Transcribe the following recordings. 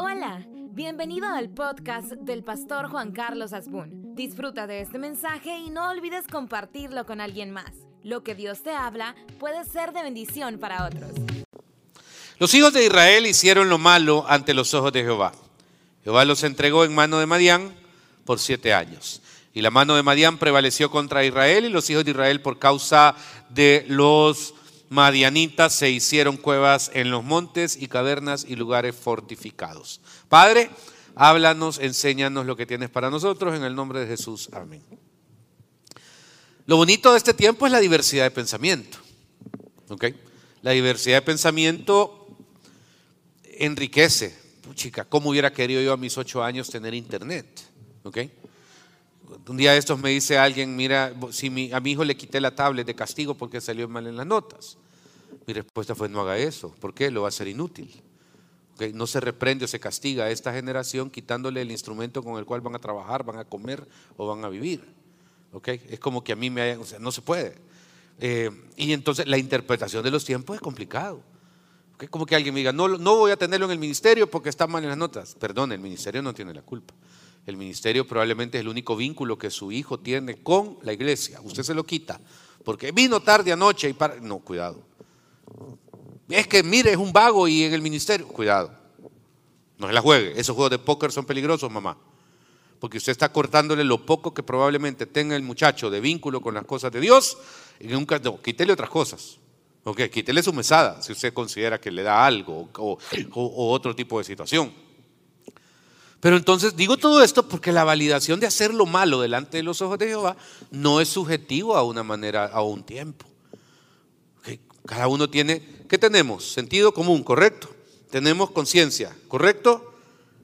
Hola, bienvenido al podcast del pastor Juan Carlos Asbun. Disfruta de este mensaje y no olvides compartirlo con alguien más. Lo que Dios te habla puede ser de bendición para otros. Los hijos de Israel hicieron lo malo ante los ojos de Jehová. Jehová los entregó en mano de Madián por siete años. Y la mano de Madián prevaleció contra Israel y los hijos de Israel por causa de los madianitas se hicieron cuevas en los montes y cavernas y lugares fortificados. Padre, háblanos, enséñanos lo que tienes para nosotros en el nombre de Jesús. Amén. Lo bonito de este tiempo es la diversidad de pensamiento. La diversidad de pensamiento enriquece. Chica, ¿cómo hubiera querido yo a mis ocho años tener internet? ¿ok? Un día de estos me dice alguien, mira, si a mi hijo le quité la tablet de castigo porque salió mal en las notas. Mi respuesta fue, no haga eso. ¿Por qué? Lo va a hacer inútil. No se reprende o se castiga a esta generación quitándole el instrumento con el cual van a trabajar, van a comer o van a vivir. Es como que a mí me hayan, o no se puede. Eh, y entonces la interpretación de los tiempos es complicado. Como que alguien me diga, no, no voy a tenerlo en el ministerio porque está mal en las notas. Perdón, el ministerio no tiene la culpa. El ministerio probablemente es el único vínculo que su hijo tiene con la iglesia. Usted se lo quita porque vino tarde anoche y para... No, cuidado. Es que mire, es un vago y en el ministerio, cuidado. No se la juegue. Esos juegos de póker son peligrosos, mamá. Porque usted está cortándole lo poco que probablemente tenga el muchacho de vínculo con las cosas de Dios. Y nunca, no, quítele otras cosas. Ok, quítele su mesada si usted considera que le da algo o otro tipo de situación. Pero entonces digo todo esto porque la validación de hacer lo malo delante de los ojos de Jehová no es subjetivo a una manera, a un tiempo. Cada uno tiene, ¿qué tenemos? Sentido común, ¿correcto? Tenemos conciencia, ¿correcto?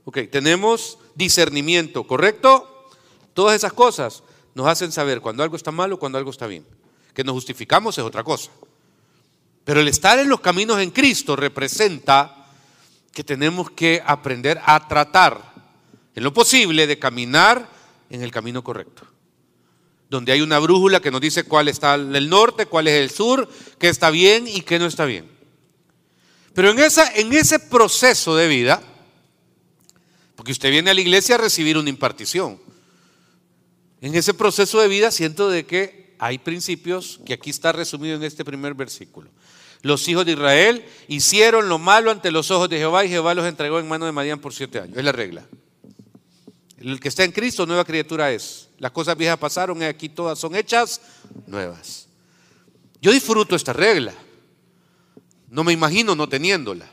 Ok, tenemos discernimiento, ¿correcto? Todas esas cosas nos hacen saber cuando algo está mal o cuando algo está bien. Que nos justificamos es otra cosa. Pero el estar en los caminos en Cristo representa que tenemos que aprender a tratar en lo posible de caminar en el camino correcto. Donde hay una brújula que nos dice cuál está el norte, cuál es el sur, qué está bien y qué no está bien. Pero en, ese proceso de vida, porque usted viene a la iglesia a recibir una impartición, en ese proceso de vida siento de que hay principios que aquí está resumido en este primer versículo. Los hijos de Israel hicieron lo malo ante los ojos de Jehová y Jehová los entregó en mano de Madián por siete años. Es la regla. El que está en Cristo, nueva criatura es. Las cosas viejas pasaron aquí todas son hechas nuevas. Yo disfruto esta regla. No me imagino no teniéndola.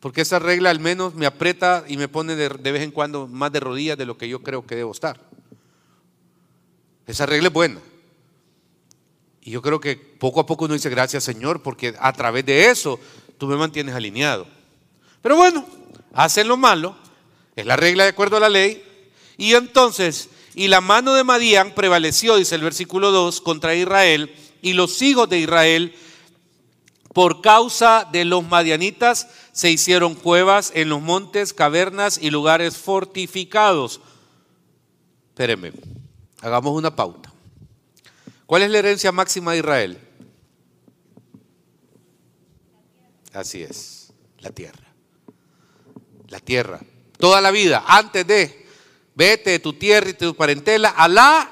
Porque esa regla al menos me aprieta y me pone de, vez en cuando más de rodillas de lo que yo creo que debo estar. Esa regla es buena. Y yo creo que poco a poco uno dice gracias Señor porque a través de eso tú me mantienes alineado. Pero bueno, hacen lo malo, es la regla de acuerdo a la ley, y entonces, y la mano de Madián prevaleció, dice el versículo 2, contra Israel, y los hijos de Israel, por causa de los madianitas, se hicieron cuevas en los montes, cavernas y lugares fortificados. Espérenme, hagamos una pauta. ¿Cuál es la herencia máxima de Israel? Así es, la tierra. La tierra. Toda la vida, antes de Vete de tu tierra y de tu parentela a la...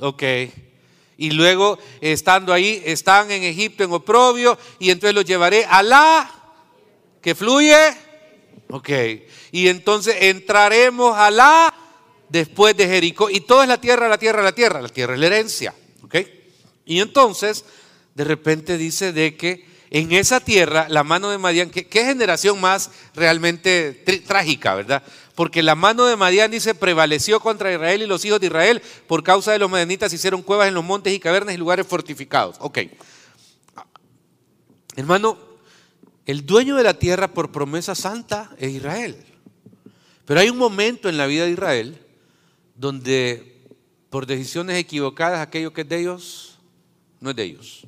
Ok. Y luego, estando ahí, están en Egipto en oprobio, y entonces los llevaré a la... que fluye. Ok. Y entonces entraremos a la... después de Jericó. Y todo es la tierra, la tierra, la tierra. La tierra es la herencia. Ok. Y entonces, de repente dice de que en esa tierra, la mano de Madián, ¿qué, generación más realmente trágica, verdad? Porque la mano de Madián dice, prevaleció contra Israel y los hijos de Israel por causa de los madianitas hicieron cuevas en los montes y cavernas y lugares fortificados. Ok. Hermano, el dueño de la tierra por promesa santa es Israel. Pero hay un momento en la vida de Israel donde por decisiones equivocadas aquello que es de ellos no es de ellos.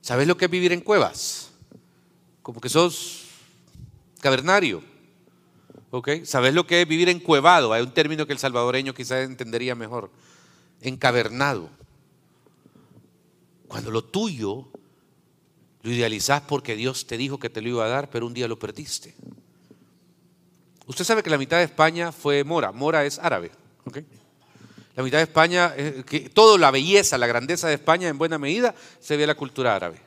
¿Sabes lo que es vivir en cuevas? Como que sos cavernario. ¿Ok? ¿Sabes lo que es vivir encuevado? Hay un término que el salvadoreño quizás entendería mejor. Encavernado. Cuando lo tuyo lo idealizás porque Dios te dijo que te lo iba a dar, pero un día lo perdiste. Usted sabe que la mitad de España fue mora. Mora es árabe. La mitad de España, eh, que toda la belleza, la grandeza de España en buena medida se ve en la cultura árabe.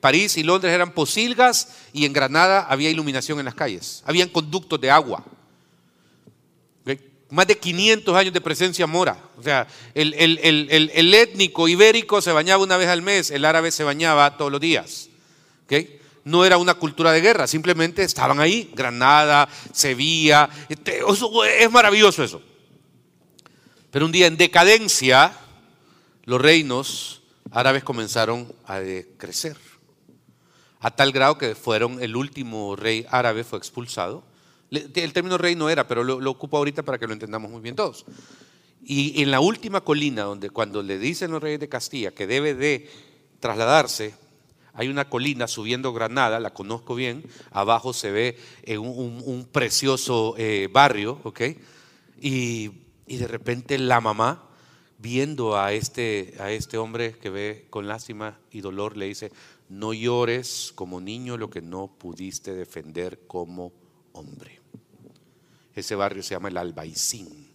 París y Londres eran posilgas y en Granada había iluminación en las calles. Habían conductos de agua. Más de 500 años de presencia mora. O sea, el, el, étnico ibérico se bañaba una vez al mes, el árabe se bañaba todos los días. No era una cultura de guerra, simplemente estaban ahí. Granada, Sevilla. Este, es maravilloso eso. Pero un día en decadencia, los reinos árabes comenzaron a crecer. A tal grado que fueron, el último rey árabe fue expulsado. El término rey no era, pero lo, ocupo ahorita para que lo entendamos muy bien todos. Y en la última colina, donde cuando le dicen los reyes de Castilla que debe de trasladarse, hay una colina subiendo Granada, la conozco bien, abajo se ve eh, un, precioso eh, barrio, ¿ok? Y, y de repente la mamá viendo a este, a este hombre que ve con lástima y dolor, le dice, no llores como niño lo que no pudiste defender como hombre. Ese barrio se llama el Albaicín.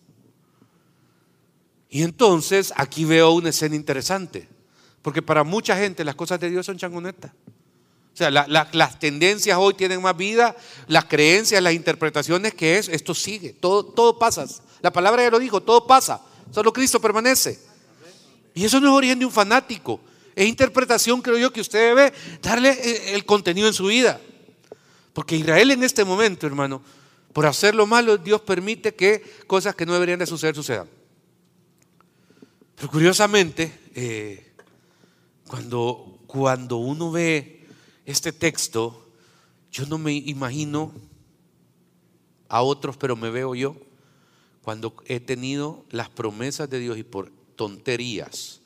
Y entonces aquí veo una escena interesante, porque para mucha gente las cosas de Dios son changonetas. O sea, las tendencias hoy tienen más vida, las creencias, las interpretaciones que es, esto sigue, todo, todo pasa. La palabra ya lo dijo, todo pasa. Solo Cristo permanece. Y eso no es origen de un fanático. Es interpretación, creo yo, que usted debe darle eh, el contenido en su vida. Porque Israel en este momento, hermano, por hacer lo malo, Dios permite que cosas que no deberían de suceder sucedan. Pero curiosamente, eh, cuando, cuando uno ve este texto, yo no me imagino a otros, pero me veo yo cuando he tenido las promesas de Dios y por tonterías,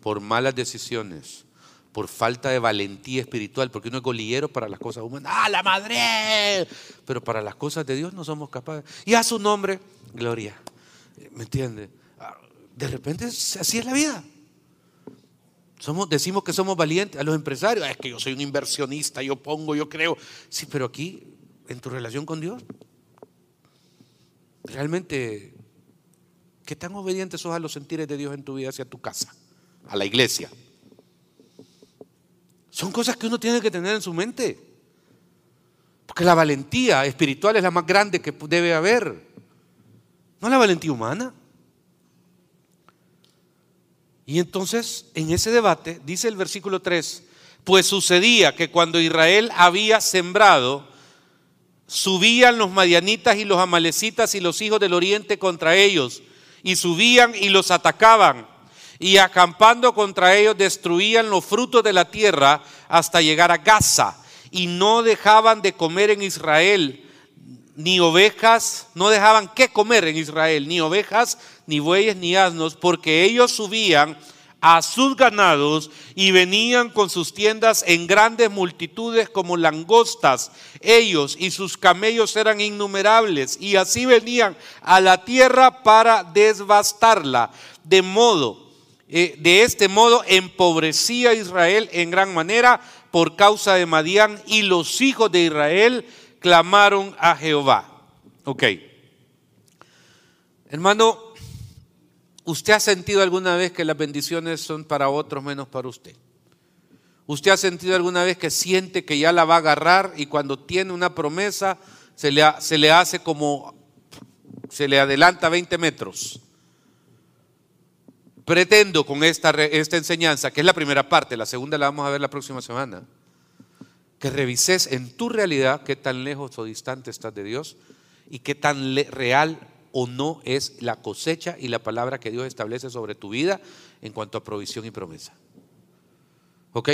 por malas decisiones, por falta de valentía espiritual, porque uno es golillero para las cosas humanas, ¡ah, la madre! Pero para las cosas de Dios no somos capaces. Y a su nombre, gloria. ¿Me entiende? De repente así es la vida. Somos, decimos que somos valientes a los empresarios, es que yo soy un inversionista, yo pongo, yo creo. Sí, pero aquí, en tu relación con Dios, realmente, ¿qué tan obediente sos a los sentires de Dios en tu vida hacia tu casa, a la iglesia? Son cosas que uno tiene que tener en su mente. Porque la valentía espiritual es la más grande que debe haber. No la valentía humana. Y entonces, en ese debate, dice el versículo 3, pues sucedía que cuando Israel había sembrado, subían los madianitas y los amalecitas y los hijos del oriente contra ellos, y subían y los atacaban, y acampando contra ellos destruían los frutos de la tierra hasta llegar a Gaza, y no dejaban de comer en Israel ni ovejas, no dejaban que comer en Israel, ni ovejas, ni bueyes, ni asnos, porque ellos subían a sus ganados y venían con sus tiendas en grandes multitudes como langostas. Ellos y sus camellos eran innumerables y así venían a la tierra para desbastarla. De modo, eh, de este modo empobrecía Israel en gran manera por causa de Madián y los hijos de Israel clamaron a Jehová. Ok. Hermano, ¿Usted ha sentido alguna vez que las bendiciones son para otros menos para usted? ¿Usted ha sentido alguna vez que siente que ya la va a agarrar y cuando tiene una promesa se le, se le hace como, se le adelanta 20 metros? Pretendo con esta, esta enseñanza, que es la primera parte, la segunda la vamos a ver la próxima semana, que revises en tu realidad qué tan lejos o distante estás de Dios y qué tan real o no es la cosecha y la palabra que Dios establece sobre tu vida en cuanto a provisión y promesa. ¿Ok?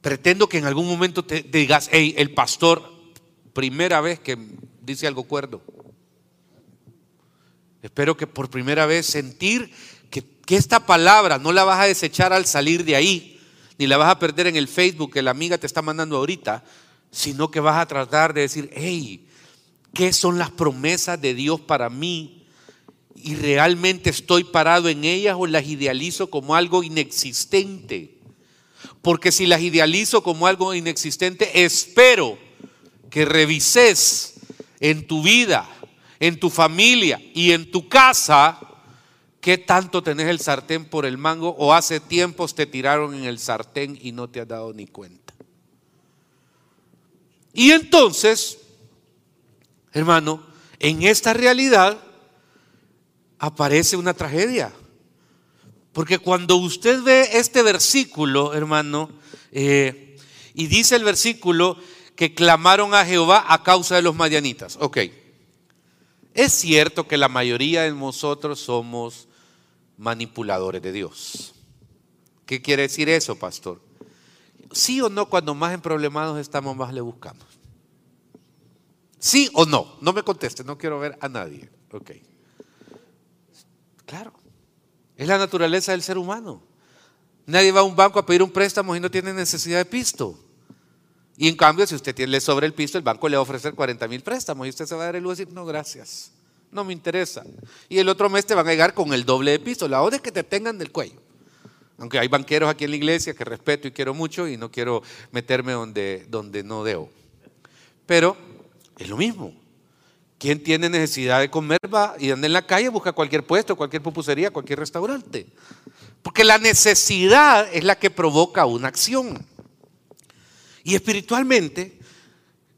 Pretendo que en algún momento te digas, hey, el pastor, primera vez que dice algo cuerdo. Espero que por primera vez sentir que, que, esta palabra no la vas a desechar al salir de ahí, ni la vas a perder en el Facebook que la amiga te está mandando ahorita, sino que vas a tratar de decir, hey, qué son las promesas de Dios para mí y realmente estoy parado en ellas o las idealizo como algo inexistente. Porque si las idealizo como algo inexistente, espero que revises en tu vida, en tu familia y en tu casa qué tanto tenés el sartén por el mango o hace tiempos te tiraron en el sartén y no te has dado ni cuenta. Y entonces, hermano, en esta realidad aparece una tragedia. Porque cuando usted ve este versículo, hermano, eh, y dice el versículo que clamaron a Jehová a causa de los madianitas. Ok, es cierto que la mayoría de nosotros somos manipuladores de Dios. ¿Qué quiere decir eso, pastor? Sí o no, cuando más en problemados estamos, más le buscamos. ¿Sí o no? No me conteste, no quiero ver a nadie. Ok. Claro. Es la naturaleza del ser humano. Nadie va a un banco a pedir un préstamo y no tiene necesidad de pisto. Y en cambio, si usted tiene sobre el pisto, el banco le va a ofrecer 40 mil préstamos y usted se va a dar el lujo y decir, no, gracias, no me interesa. Y el otro mes te van a llegar con el doble de pisto. La otra es que te tengan del cuello. Aunque hay banqueros aquí en la iglesia que respeto y quiero mucho y no quiero meterme donde, donde no debo. Pero es lo mismo. ¿Quién tiene necesidad de comer va y anda en la calle, busca cualquier puesto, cualquier pupusería, cualquier restaurante? Porque la necesidad es la que provoca una acción. Y espiritualmente,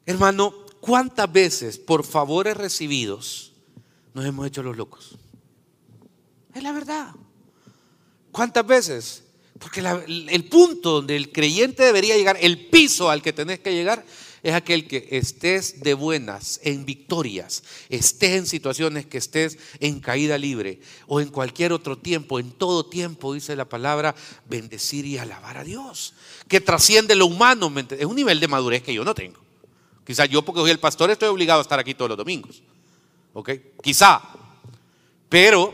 hermano, ¿cuántas veces por favores recibidos nos hemos hecho los locos? Es la verdad. ¿Cuántas veces? Porque el punto donde el creyente debería llegar, el piso al que tenés que llegar, es aquel que estés de buenas, en victorias, estés en situaciones que estés en caída libre o en cualquier otro tiempo, en todo tiempo, dice la palabra, bendecir y alabar a Dios, que trasciende lo humano. Es un nivel de madurez que yo no tengo. Quizá yo porque soy el pastor estoy obligado a estar aquí todos los domingos. ¿Ok? Quizá. Pero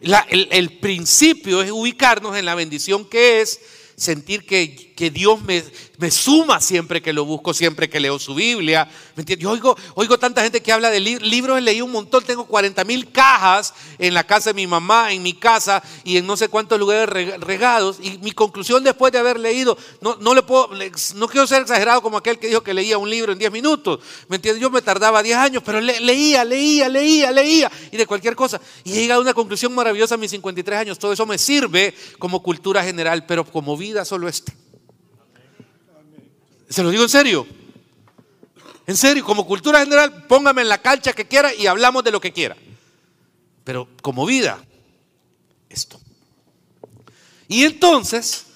el, el principio es ubicarnos en la bendición que es sentir que, que Dios me, me, suma siempre que lo busco, siempre que leo su Biblia. ¿Me Yo oigo, oigo tanta gente que habla de libros, he leído un montón, tengo 40 mil cajas en la casa de mi mamá, en mi casa y en no sé cuántos lugares regados. Y mi conclusión después de haber leído, no, no le puedo, no quiero ser exagerado como aquel que dijo que leía un libro en 10 minutos. ¿Me entiendes? Yo me tardaba 10 años, pero leía, leía, leía, leía y de cualquier cosa. Y he llegado a una conclusión maravillosa a mis 53 años. Todo eso me sirve como cultura general, pero como vida solo este. Se lo digo en serio. En serio, como cultura general, póngame en la cancha que quiera y hablamos de lo que quiera. Pero como vida, esto. Y entonces,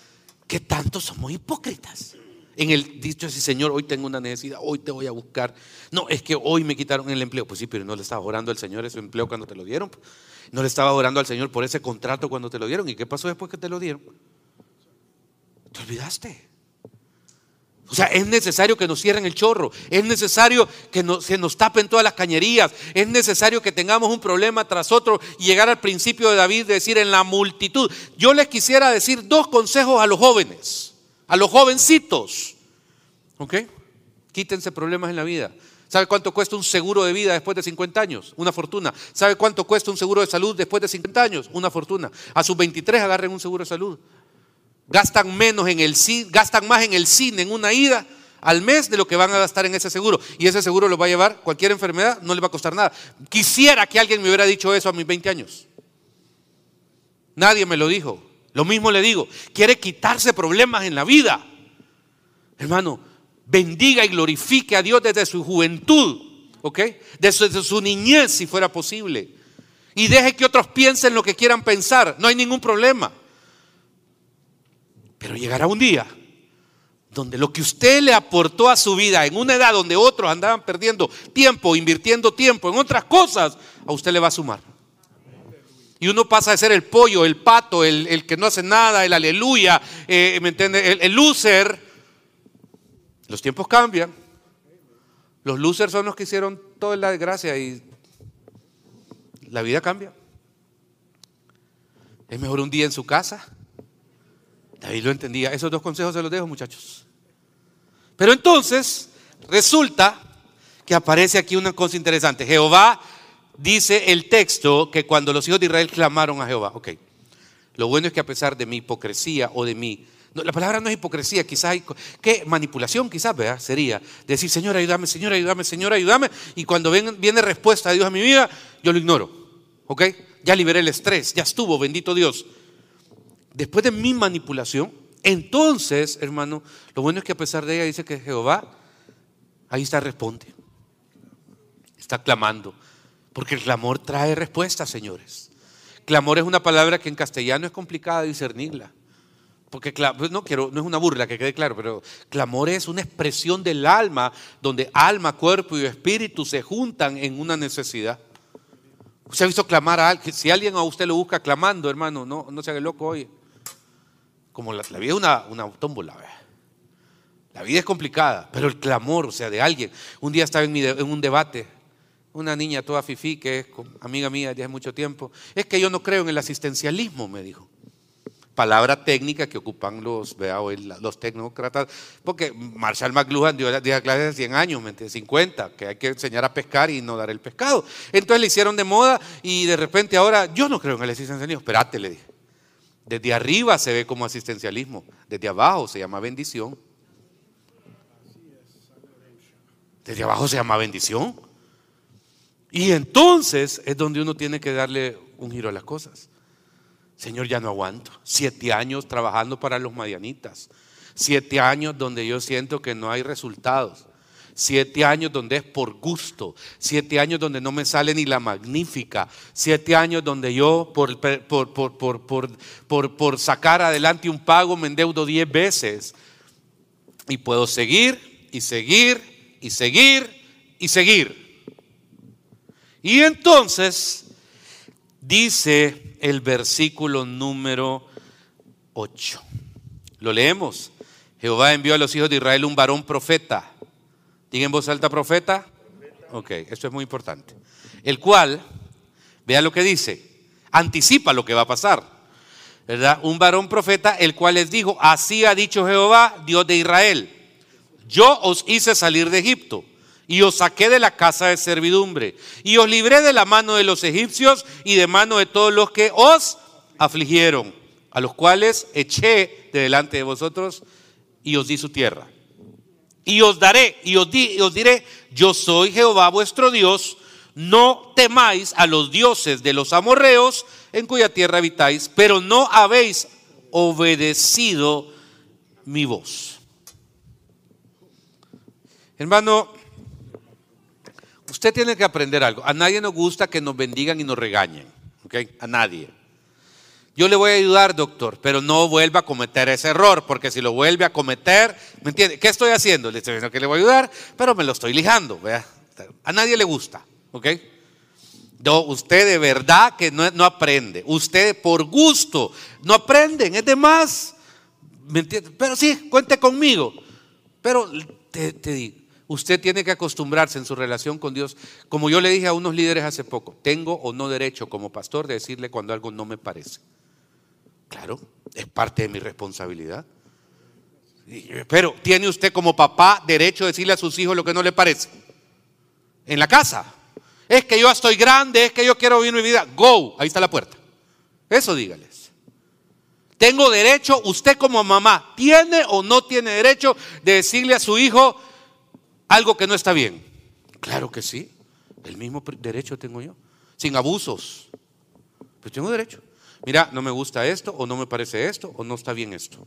¿qué tanto somos hipócritas? En el dicho así, Señor, hoy tengo una necesidad, hoy te voy a buscar. No, es que hoy me quitaron el empleo. Pues sí, pero no le estaba orando al Señor ese empleo cuando te lo dieron. No le estaba orando al Señor por ese contrato cuando te lo dieron. ¿Y qué pasó después que te lo dieron? Te olvidaste. O sea, es necesario que nos cierren el chorro, es necesario que se nos tapen todas las cañerías, es necesario que tengamos un problema tras otro y llegar al principio de David, de decir en la multitud. Yo les quisiera decir dos consejos a los jóvenes, a los jovencitos. ¿Ok? Quítense problemas en la vida. ¿Sabe cuánto cuesta un seguro de vida después de 50 años? Una fortuna. ¿Sabe cuánto cuesta un seguro de salud después de 50 años? Una fortuna. A sus 23 agarren un seguro de salud gastan menos en el gastan más en el cine en una ida al mes de lo que van a gastar en ese seguro. Y ese seguro lo va a llevar cualquier enfermedad, no le va a costar nada. Quisiera que alguien me hubiera dicho eso a mis 20 años. Nadie me lo dijo. Lo mismo le digo, quiere quitarse problemas en la vida. Hermano, bendiga y glorifique a Dios desde su juventud, ¿ok? Desde su niñez, si fuera posible. Y deje que otros piensen lo que quieran pensar. No hay ningún problema. Pero llegará un día donde lo que usted le aportó a su vida en una edad donde otros andaban perdiendo tiempo, invirtiendo tiempo en otras cosas, a usted le va a sumar. Y uno pasa de ser el pollo, el pato, el, que no hace nada, el aleluya, eh, ¿me entiende? El, el loser. Los tiempos cambian. Los losers son los que hicieron toda la desgracia y la vida cambia. Es mejor un día en su casa David lo entendía. Esos dos consejos se los dejo, muchachos. Pero entonces, resulta que aparece aquí una cosa interesante. Jehová dice el texto que cuando los hijos de Israel clamaron a Jehová, ok, lo bueno es que a pesar de mi hipocresía o de mi la palabra no es hipocresía, quizás hay, ¿qué? Manipulación quizás, ¿verdad? Sería decir, Señor, ayúdame, Señor, ayúdame, Señor, ayúdame. Y cuando viene respuesta de Dios a mi vida, yo lo ignoro. ¿Ok? Ya liberé el estrés, ya estuvo, bendito Dios. Después de mi manipulación, entonces, hermano, lo bueno es que a pesar de ella dice que Jehová, ahí está, responde. Está clamando. Porque el clamor trae respuesta, señores. Clamor es una palabra que en castellano es complicada discernirla. Porque pues no quiero, no es una burla que quede claro, pero clamor es una expresión del alma donde alma, cuerpo y espíritu se juntan en una necesidad. Usted ha visto clamar a alguien, si alguien a usted lo busca clamando, hermano, no, no se haga loco hoy. Como la, vida es una, una tómbola, la vida es complicada, pero el clamor, o sea, de alguien. Un día estaba en, un debate, una niña toda fifí, que es amiga mía de hace mucho tiempo, es que yo no creo en el asistencialismo, me dijo palabra técnica que ocupan los, vea, los tecnócratas, porque Marshall McLuhan dio, dio clases de 100 años, 50, que hay que enseñar a pescar y no dar el pescado. Entonces le hicieron de moda y de repente ahora, yo no creo en el asistencialismo, espérate, le dije. Desde arriba se ve como asistencialismo, desde abajo se llama bendición. Desde abajo se llama bendición. Y entonces es donde uno tiene que darle un giro a las cosas. Señor, ya no aguanto. Siete años trabajando para los madianitas. Siete años donde yo siento que no hay resultados. Siete años donde es por gusto. Siete años donde no me sale ni la magnífica. Siete años donde yo por, por, por, por sacar adelante un pago me endeudo diez veces. Y puedo seguir y seguir y seguir y seguir. Y entonces dice el versículo número 8. Lo leemos. Jehová envió a los hijos de Israel un varón profeta. ¿Diga en voz alta profeta? Ok, esto es muy importante. El cual, vea lo que dice, anticipa lo que va a pasar. ¿Verdad? Un varón profeta, el cual les dijo, así ha dicho Jehová, Dios de Israel, yo os hice salir de Egipto y os saqué de la casa de servidumbre, y os libré de la mano de los egipcios y de mano de todos los que os afligieron, a los cuales eché de delante de vosotros y os di su tierra. Y os daré, y os, y os diré, yo soy Jehová vuestro Dios, no temáis a los dioses de los amorreos en cuya tierra habitáis, pero no habéis obedecido mi voz. Hermano, Usted tiene que aprender algo. A nadie nos gusta que nos bendigan y nos regañen. ¿ok? A nadie. Yo le voy a ayudar, doctor, pero no vuelva a cometer ese error, porque si lo vuelve a cometer, ¿me entiende? ¿Qué estoy haciendo? Le estoy diciendo que le voy a ayudar, pero me lo estoy lijando. ¿vea? A nadie le gusta. ¿Ok? No, usted de verdad que no, no aprende. Usted por gusto no aprenden, es de más. ¿Me entiende? Pero sí, cuente conmigo. Pero te, te digo, Usted tiene que acostumbrarse en su relación con Dios. Como yo le dije a unos líderes hace poco, tengo o no derecho como pastor de decirle cuando algo no me parece. Claro, es parte de mi responsabilidad. Pero ¿tiene usted como papá derecho a decirle a sus hijos lo que no le parece? En la casa. Es que yo estoy grande, es que yo quiero vivir mi vida. Go, ahí está la puerta. Eso dígales. Tengo derecho, usted como mamá, ¿tiene o no tiene derecho de decirle a su hijo, algo que no está bien? Claro que sí. El mismo derecho tengo yo. Sin abusos. Pues tengo derecho. Mira, no me gusta esto, o no me parece esto, o no está bien esto.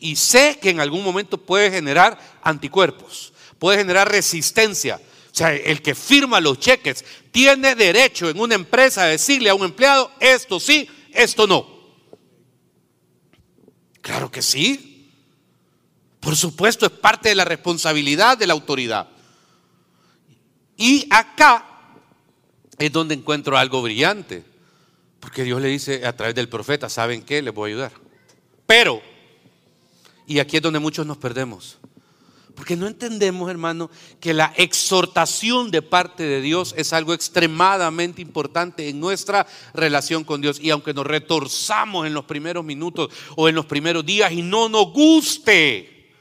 Y sé que en algún momento puede generar anticuerpos, puede generar resistencia. O sea, el que firma los cheques tiene derecho en una empresa a decirle a un empleado, esto sí, esto no. Claro que sí. Por supuesto, es parte de la responsabilidad de la autoridad. Y acá es donde encuentro algo brillante. Porque Dios le dice a través del profeta, ¿saben qué? Les voy a ayudar. Pero, y aquí es donde muchos nos perdemos. Porque no entendemos, hermano, que la exhortación de parte de Dios es algo extremadamente importante en nuestra relación con Dios. Y aunque nos retorzamos en los primeros minutos o en los primeros días y no nos guste,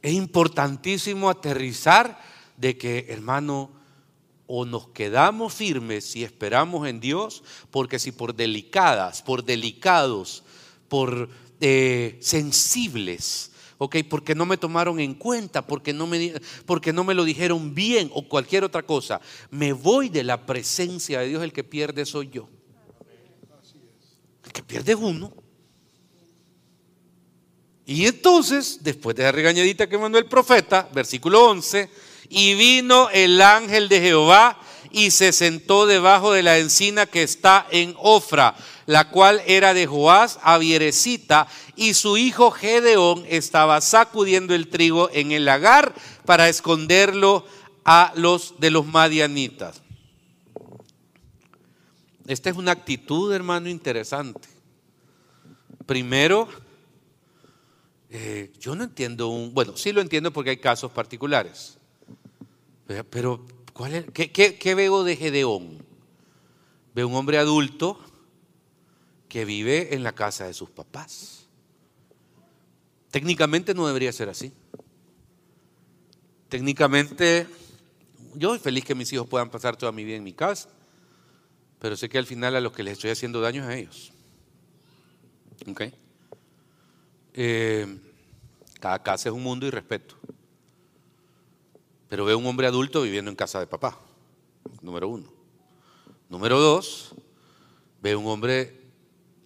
es importantísimo aterrizar de que, hermano, o nos quedamos firmes y esperamos en Dios, porque si por delicadas, por delicados, por eh, sensibles. ¿ok? Porque no me tomaron en cuenta, porque no, me, porque no me lo dijeron bien o cualquier otra cosa. Me voy de la presencia de Dios, el que pierde soy yo. El que pierde es uno. Y entonces, después de la regañadita que mandó el profeta, versículo 11, y vino el ángel de Jehová y se sentó debajo de la encina que está en Ofra, la cual era de Joás Avierecita, y su hijo Gedeón estaba sacudiendo el trigo en el lagar para esconderlo a los de los madianitas. Esta es una actitud, hermano, interesante. Primero, eh, yo no entiendo un, bueno, sí lo entiendo porque hay casos particulares, pero ¿cuál es, qué, qué veo de Gedeón? Veo un hombre adulto que vive en la casa de sus papás. Técnicamente no debería ser así. Técnicamente, yo soy feliz que mis hijos puedan pasar toda mi vida en mi casa, pero sé que al final a los que les estoy haciendo daño es a ellos. ¿Ok? Eh, cada casa es un mundo y respeto. Pero veo un hombre adulto viviendo en casa de papá, número uno. Número dos, veo un hombre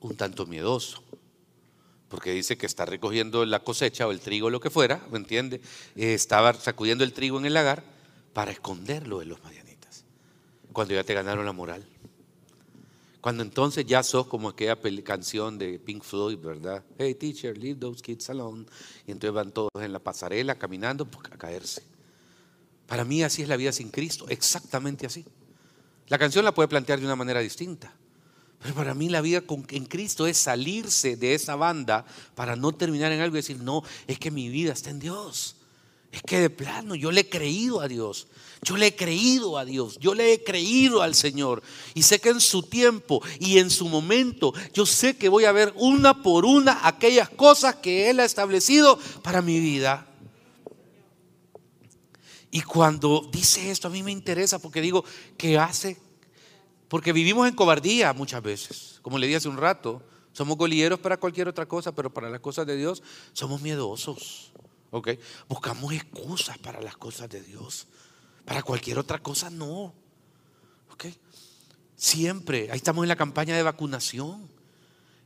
un tanto miedoso, porque dice que está recogiendo la cosecha o el trigo, lo que fuera, ¿me entiende? Eh, estaba sacudiendo el trigo en el lagar para esconderlo de los marianitas, cuando ya te ganaron la moral. Cuando entonces ya sos como aquella canción de Pink Floyd, ¿verdad? Hey teacher, leave those kids alone. Y entonces van todos en la pasarela caminando a caerse. Para mí así es la vida sin Cristo, exactamente así. La canción la puede plantear de una manera distinta. Pero para mí la vida en Cristo es salirse de esa banda para no terminar en algo y decir, no, es que mi vida está en Dios. Es que de plano yo le he creído a Dios. Yo le he creído a Dios. Yo le he creído al Señor. Y sé que en su tiempo y en su momento, yo sé que voy a ver una por una aquellas cosas que Él ha establecido para mi vida. Y cuando dice esto a mí me interesa porque digo, ¿qué hace porque vivimos en cobardía muchas veces. Como le dije hace un rato, somos golilleros para cualquier otra cosa, pero para las cosas de Dios somos miedosos. ¿ok? Buscamos excusas para las cosas de Dios. Para cualquier otra cosa no. ¿ok? Siempre, ahí estamos en la campaña de vacunación.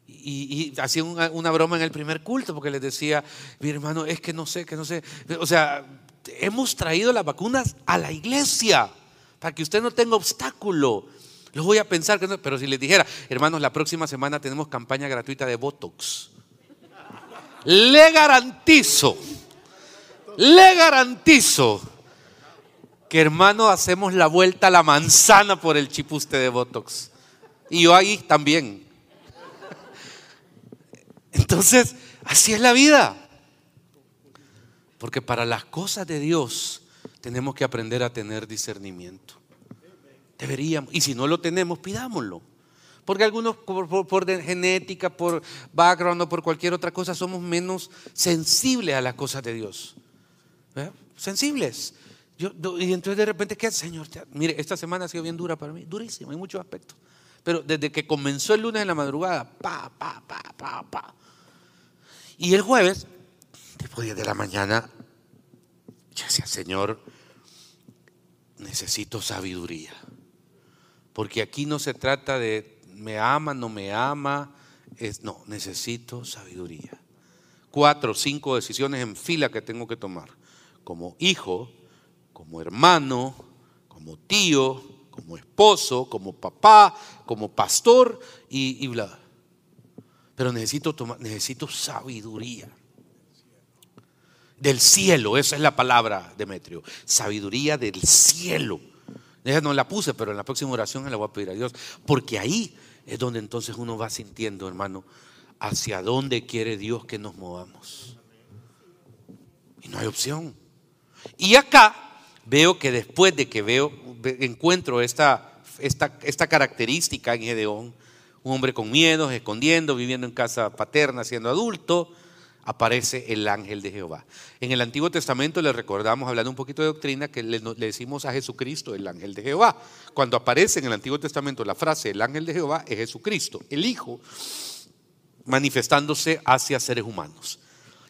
Y, y hacía una, una, broma en el primer culto porque les decía, mi hermano, es que no sé, que no sé. O sea, hemos traído las vacunas a la iglesia para que usted no tenga obstáculo. Lo voy a pensar, pero si les dijera, hermanos, la próxima semana tenemos campaña gratuita de Botox. Le garantizo, le garantizo que hermano hacemos la vuelta a la manzana por el chipuste de Botox. Y yo ahí también. Entonces, así es la vida. Porque para las cosas de Dios tenemos que aprender a tener discernimiento. Deberíamos. Y si no lo tenemos, pidámoslo. Porque algunos por, genética, por background o por cualquier otra cosa somos menos sensibles a las cosas de Dios. Sensibles. y entonces de repente, ¿qué Señor? Mire, esta semana ha sido bien dura para mí, durísima, en muchos aspectos. Pero desde que comenzó el lunes en la madrugada, pa, pa, pa, pa, pa. Y el jueves, después de la mañana, yo decía, Señor, necesito sabiduría. Porque aquí no se trata de me ama, no me ama. Es, no, necesito sabiduría. Cuatro cinco decisiones en fila que tengo que tomar. Como hijo, como hermano, como tío, como esposo, como papá, como pastor y bla. Pero necesito, tomar, necesito sabiduría. Del cielo, esa es la palabra, Demetrio. Sabiduría del cielo. Ella no la puse, pero en la próxima oración la voy a pedir a Dios. Porque ahí es donde entonces uno va sintiendo, hermano, hacia dónde quiere Dios que nos movamos. Y no hay opción. Y acá veo que después de que veo, encuentro esta, esta, esta característica en Gedeón, un hombre con miedos, escondiendo, viviendo en casa paterna, siendo adulto, aparece el ángel de Jehová. En el Antiguo Testamento le recordamos, hablando un poquito de doctrina, que le, decimos a Jesucristo el ángel de Jehová. Cuando aparece en el Antiguo Testamento la frase el ángel de Jehová es Jesucristo, el Hijo. manifestándose hacia seres humanos.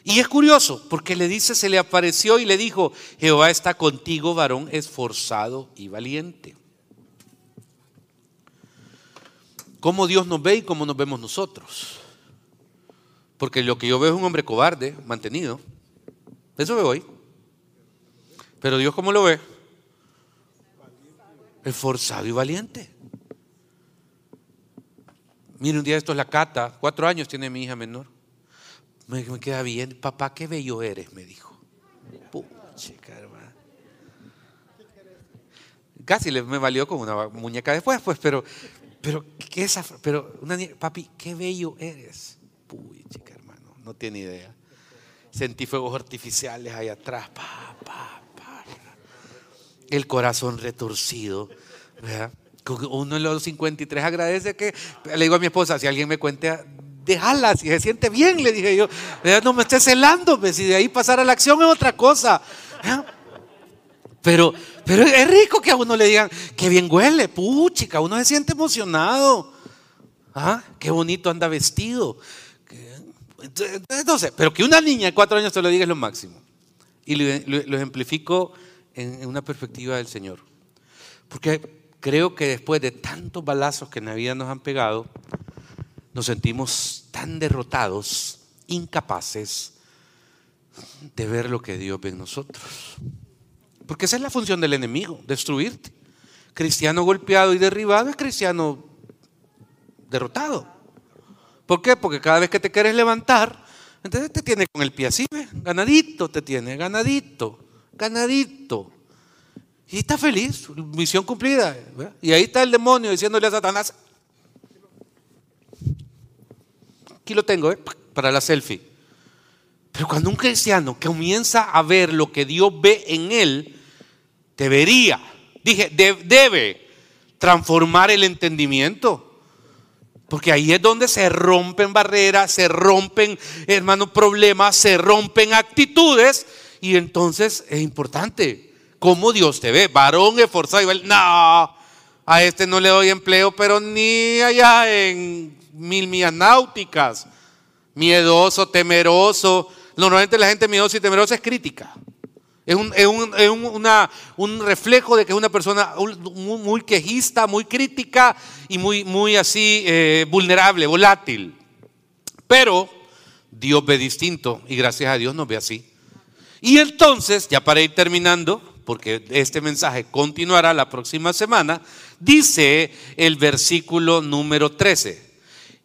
Y es curioso, porque le dice, se le apareció y le dijo, Jehová está contigo, varón esforzado y valiente. ¿Cómo Dios nos ve y cómo nos vemos nosotros? Porque lo que yo veo es un hombre cobarde, mantenido. Eso veo hoy. Pero Dios, ¿cómo lo ve? Esforzado y valiente. Mire, un día esto es la cata, cuatro años tiene mi hija menor. Me, queda bien, papá, qué bello eres, me dijo. Casi me valió con una muñeca después, pues, pero, pero, ¿qué es Pero, una papi, qué bello eres. Hermano, no tiene idea. Sentí fuegos artificiales ahí atrás. El corazón retorcido. Uno en los 53 agradece que, le digo a mi esposa, si alguien me cuente, déjala, si se siente bien, le dije yo, no me estés celando, pues, si de ahí pasar a la acción es otra cosa. Pero, pero es rico que a uno le digan, que bien huele, puchica, uno se siente emocionado. ¿Ah? Qué bonito anda vestido. Entonces, pero que una niña de cuatro años te lo diga es lo máximo. Y lo, ejemplifico en, en una perspectiva del Señor. Porque creo que después de tantos balazos que en la vida nos han pegado, nos sentimos tan derrotados, incapaces de ver lo que Dios ve en nosotros. Porque esa es la función del enemigo, destruirte. Cristiano golpeado y derribado es cristiano derrotado. ¿Por qué? Porque cada vez que te quieres levantar, entonces te tiene con el pie así, ganadito te tiene, ganadito, ganadito. Y está feliz, misión cumplida. Y ahí está el demonio diciéndole a Satanás, aquí lo tengo, ¿eh? para la selfie. Pero cuando un cristiano comienza a ver lo que Dios ve en él, debería, dije, debe transformar el entendimiento. Porque ahí es donde se rompen barreras, se rompen, hermanos, problemas, se rompen actitudes. Y entonces es importante cómo Dios te ve. Varón esforzado y no, a este no le doy empleo, pero ni allá en mil millas náuticas. Miedoso, temeroso. Normalmente la gente miedosa y temerosa es crítica. Es un, un, reflejo de que es una persona muy, quejista, muy crítica y muy, muy así eh, vulnerable, volátil. Pero Dios ve distinto y gracias a Dios nos ve así. Y entonces, ya para ir terminando, porque este mensaje continuará la próxima semana, dice el versículo número 13.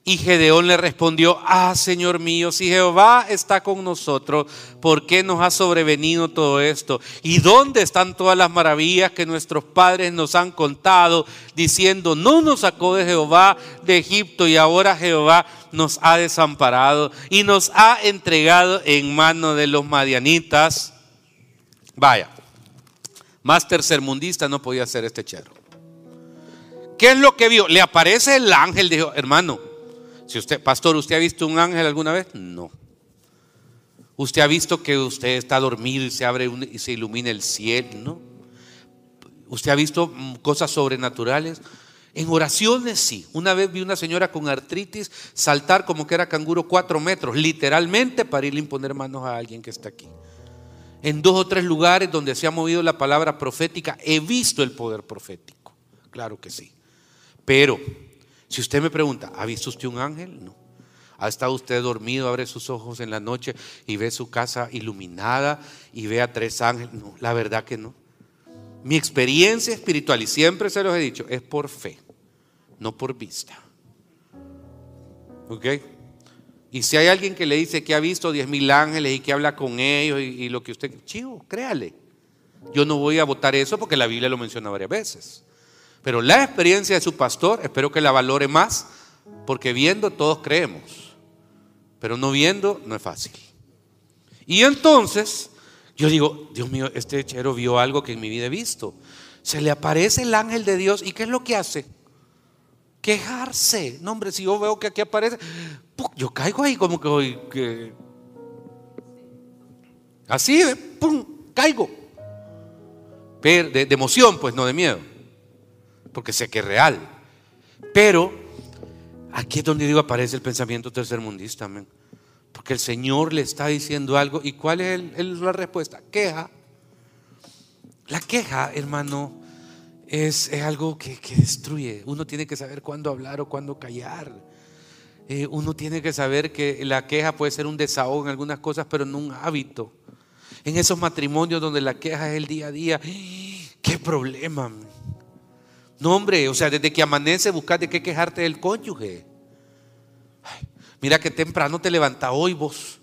Y Gedeón le respondió, ah, Señor mío, si Jehová está con nosotros, ¿por qué nos ha sobrevenido todo esto? ¿Y dónde están todas las maravillas que nuestros padres nos han contado, diciendo, no nos sacó de Jehová de Egipto y ahora Jehová nos ha desamparado y nos ha entregado en mano de los madianitas? Vaya, más tercermundista no podía ser este chero. ¿Qué es lo que vio? Le aparece el ángel, dijo, hermano, si usted, pastor, ¿usted ha visto un ángel alguna vez? No. ¿Usted ha visto que usted está dormido y se abre y se ilumina el cielo? No. ¿Usted ha visto mm, cosas sobrenaturales? En oraciones sí. Una vez vi una señora con artritis saltar como que era canguro cuatro metros, literalmente para irle a imponer manos a alguien que está aquí en dos o tres lugares donde se ha movido la palabra profética, he visto el poder profético. Claro que sí. Pero, si usted me pregunta, ¿ha visto usted un ángel? No. ¿Ha estado usted dormido, abre sus ojos en la noche y ve su casa iluminada y ve a tres ángeles? No, la verdad que no. Mi experiencia espiritual, y siempre se los he dicho, es por fe, no por vista. ¿Ok? Y si hay alguien que le dice que ha visto diez mil ángeles y que habla con ellos y, lo que usted, chivo, créale. Yo no voy a votar eso porque la Biblia lo menciona varias veces. Pero la experiencia de su pastor, espero que la valore más, porque viendo todos creemos. Pero no viendo no es fácil. Y entonces, yo digo, Dios mío, este chero vio algo que en mi vida he visto. Se le aparece el ángel de Dios y ¿qué es lo que hace? Quejarse. No, hombre, si yo veo que aquí aparece, yo caigo ahí como que hoy que así, pum, caigo. De, de, emoción, pues no de miedo, porque sé que es real. Pero Aquí es donde digo aparece el pensamiento tercermundista, amén. Porque el Señor le está diciendo algo. ¿Y cuál es la respuesta? Queja. La queja, hermano, es, algo que, destruye. Uno tiene que saber cuándo hablar o cuándo callar. Eh, uno tiene que saber que la queja puede ser un desahogo en algunas cosas, pero no un hábito. En esos matrimonios donde la queja es el día a día, qué problema. No, hombre, o sea, desde que amanece buscas de qué quejarte del cónyuge. mira qué temprano te levanta hoy vos.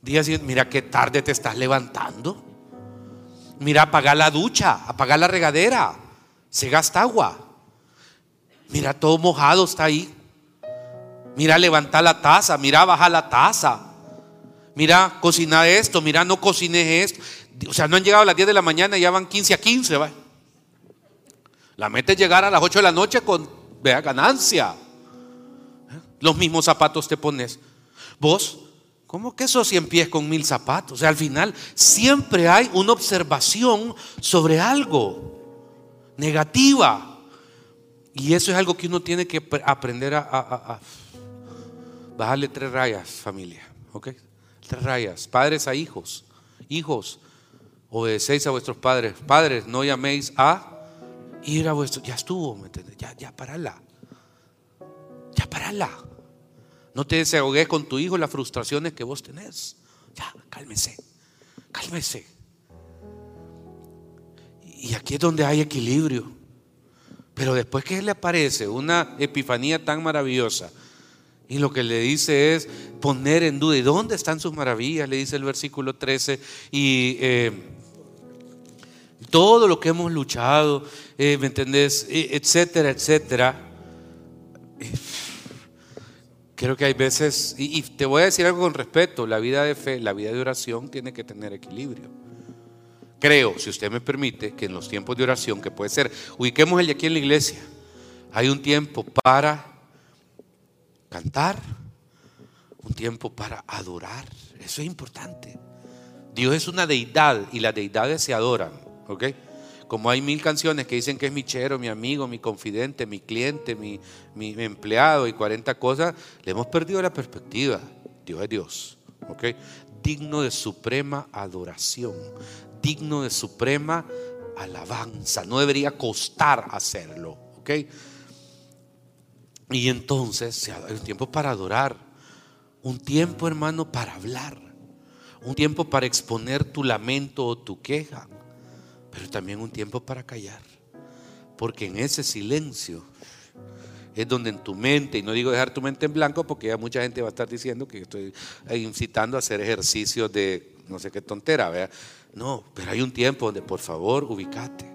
Día mira qué tarde te estás levantando. Mira, apaga la ducha, apaga la regadera. Se gasta agua. Mira, todo mojado está ahí. Mira, levanta la taza. Mira, baja la taza. Mira, cocina esto. Mira, no cocines esto. O sea, no han llegado a las 10 de la mañana y ya van 15 a 15. ¿va? La meta es llegar a las 8 de la noche con vea, ganancia. Los mismos zapatos te pones. Vos, ¿cómo que esos 100 pies con mil zapatos? O sea, al final siempre hay una observación sobre algo negativa. Y eso es algo que uno tiene que aprender a, bajarle tres rayas, familia. ¿Ok? Tres rayas. Padres a hijos. Hijos, obedecéis a vuestros padres. Padres, no llaméis a ir a vuestro, ya estuvo, ¿me entiendes? Ya, ya parala. Ya parala. No te desahogues con tu hijo las frustraciones que vos tenés. Ya, cálmese. Cálmese. Y aquí es donde hay equilibrio. Pero después que le aparece una epifanía tan maravillosa, y lo que le dice es poner en duda, ¿y dónde están sus maravillas? Le dice el versículo 13. Y eh, todo lo que hemos luchado, eh, ¿me entendés? etcétera, etcétera. Creo que hay veces, y, y, te voy a decir algo con respeto, la vida de fe, la vida de oración tiene que tener equilibrio. Creo, si usted me permite, que en los tiempos de oración, que puede ser, ubiquemos el de aquí en la iglesia, hay un tiempo para cantar, un tiempo para adorar, eso es importante. Dios es una deidad y las deidades se adoran. ¿Ok? Como hay mil canciones que dicen que es mi chero, mi amigo, mi confidente, mi cliente, mi, empleado y 40 cosas, le hemos perdido la perspectiva. Dios es Dios, ¿ok? Digno de suprema adoración, digno de suprema alabanza. No debería costar hacerlo, ¿ok? Y entonces hay un tiempo para adorar, un tiempo, hermano, para hablar, un tiempo para exponer tu lamento o tu queja pero también un tiempo para callar. Porque en ese silencio es donde en tu mente, y no digo dejar tu mente en blanco porque ya mucha gente va a estar diciendo que estoy incitando a hacer ejercicios de no sé qué tontera, ¿verdad? No, pero hay un tiempo donde por favor ubicate.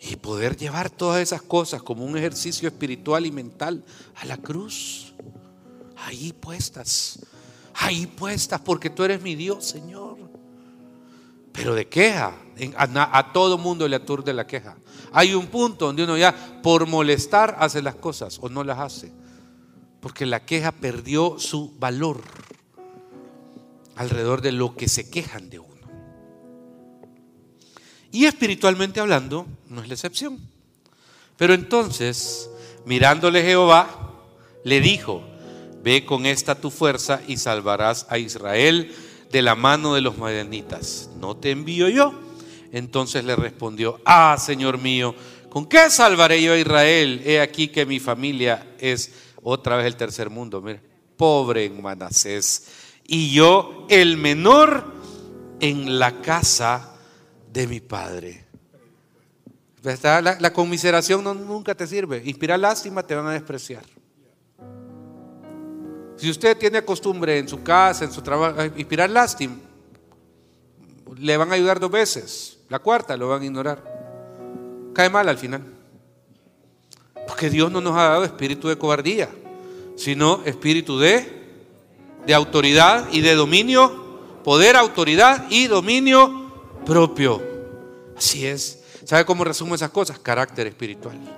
Y poder llevar todas esas cosas como un ejercicio espiritual y mental a la cruz. Ahí puestas. Ahí puestas porque tú eres mi Dios, Señor pero de queja. A, todo mundo le aturde la queja. Hay un punto donde uno ya por molestar hace las cosas o no las hace. Porque la queja perdió su valor alrededor de lo que se quejan de uno. Y espiritualmente hablando, no es la excepción. Pero entonces, mirándole Jehová, le dijo, ve con esta tu fuerza y salvarás a Israel de la mano de los madianitas. ¿No te envío yo? Entonces le respondió, ah, Señor mío, ¿con qué salvaré yo a Israel? He aquí que mi familia es otra vez el tercer mundo, mire, pobre en Manasés. Y yo el menor en la casa de mi padre. La, la conmiseración nunca te sirve. Inspirar lástima te van a despreciar. Si usted tiene costumbre en su casa, en su trabajo, inspirar lástima, le van a ayudar dos veces. La cuarta lo van a ignorar. Cae mal al final. Porque Dios no nos ha dado espíritu de cobardía, sino espíritu de, de autoridad y de dominio, poder, autoridad y dominio propio. Así es. ¿Sabe cómo resumo esas cosas? Carácter espiritual.